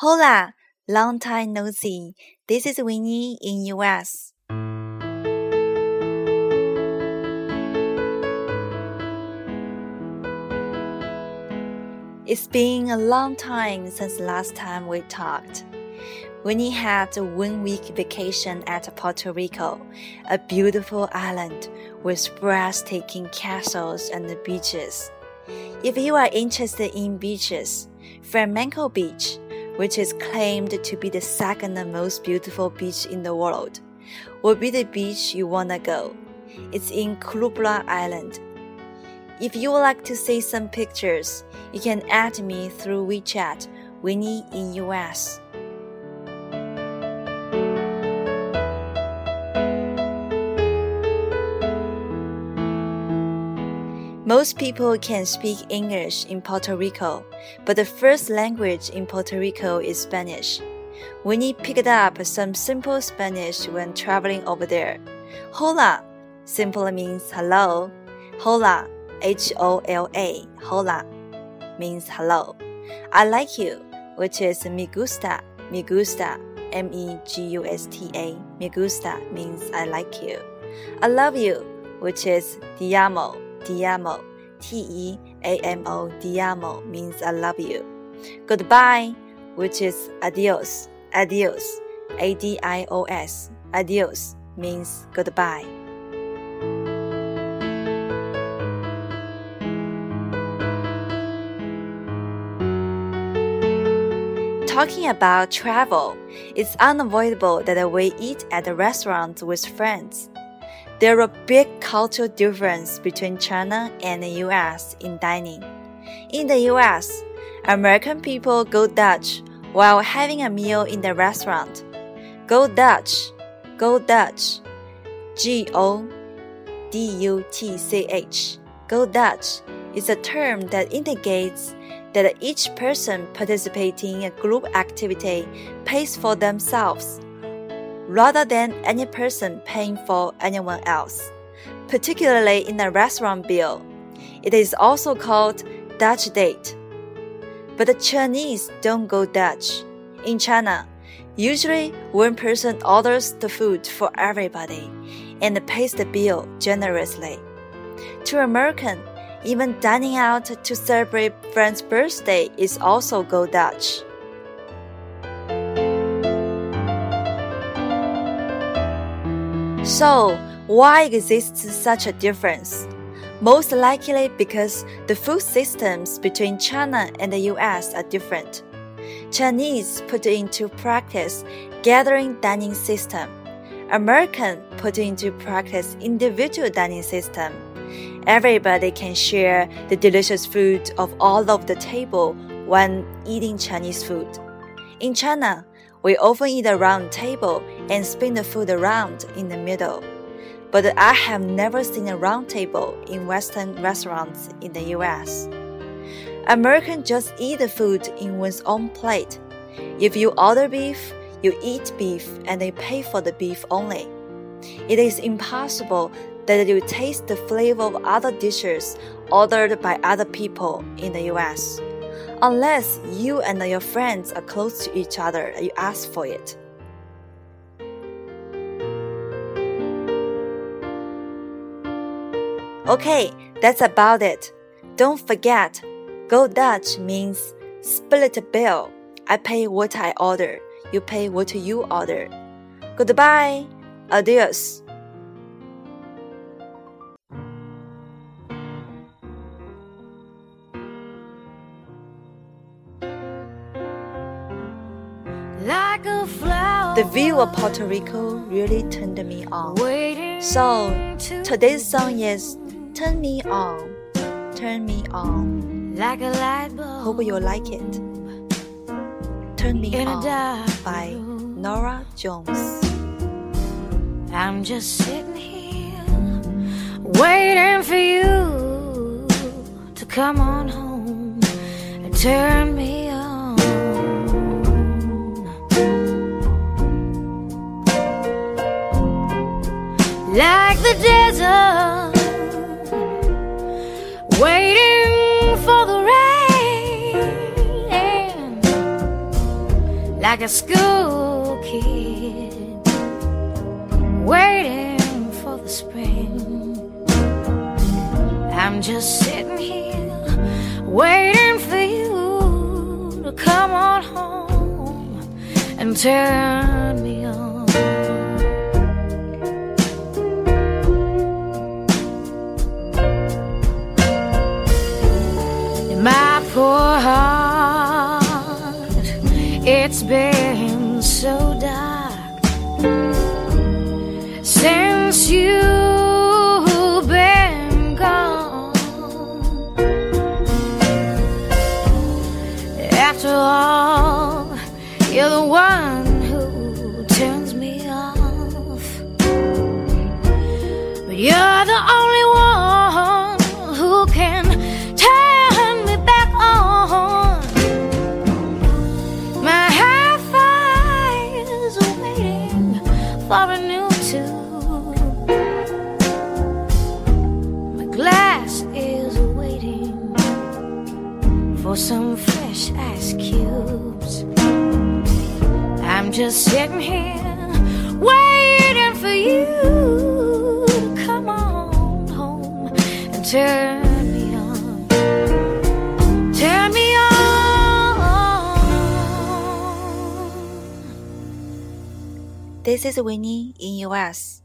Hola, long time no see. This is Winnie in US. It's been a long time since last time we talked. Winnie had a one week vacation at Puerto Rico, a beautiful island with breathtaking castles and beaches. If you are interested in beaches, Flamenco Beach which is claimed to be the second most beautiful beach in the world, will be the beach you wanna go. It's in Culebra Island. If you would like to see some pictures, you can add me through WeChat, Winnie in US. Most people can speak English in Puerto Rico, but the first language in Puerto Rico is Spanish. Winnie picked up some simple Spanish when traveling over there. Hola simply means hello. Hola, H O L A, hola, means hello. I like you, which is me gusta, me gusta, M E G U S T A, me gusta means I like you. I love you, which is te amo Diamo, T E A M O, Diamo means I love you. Goodbye, which is adios, adios, A D I O S, adios means goodbye. Talking about travel, it's unavoidable that we eat at a restaurant with friends. There are big cultural differences between China and the US in dining. In the US, American people go Dutch while having a meal in the restaurant. Go Dutch, go Dutch. G O D U T C H. Go Dutch is a term that indicates that each person participating in a group activity pays for themselves rather than any person paying for anyone else, particularly in a restaurant bill. It is also called Dutch date. But the Chinese don't go Dutch. In China, usually one person orders the food for everybody and pays the bill generously. To American, even dining out to celebrate friend's birthday is also go Dutch. So, why exists such a difference? Most likely because the food systems between China and the US are different. Chinese put into practice gathering dining system. American put into practice individual dining system. Everybody can share the delicious food of all of the table when eating Chinese food. In China, we often eat a round table and spin the food around in the middle. But I have never seen a round table in Western restaurants in the US. Americans just eat the food in one's own plate. If you order beef, you eat beef and they pay for the beef only. It is impossible that you taste the flavor of other dishes ordered by other people in the US unless you and your friends are close to each other and you ask for it. Okay, that's about it. Don't forget, go Dutch means split bill. I pay what I order, you pay what you order. Goodbye, adios. The view of Puerto Rico really turned me on. So today's song is Turn Me On, Turn Me On. Like a light bulb. Hope you like it. Turn Me On by Norah Jones. I'm just sitting here waiting for you to come on home and turn me like a school kid waiting for the spring. I'm just sitting here waiting for you to come on home and turn me on. It's been so dark since you've been gone. After all, you're the one who turns me off, but you're for a new tube. My glass is waiting for some fresh ice cubes. I'm just sitting here waiting for you to come on home and turn This is Winnie in US.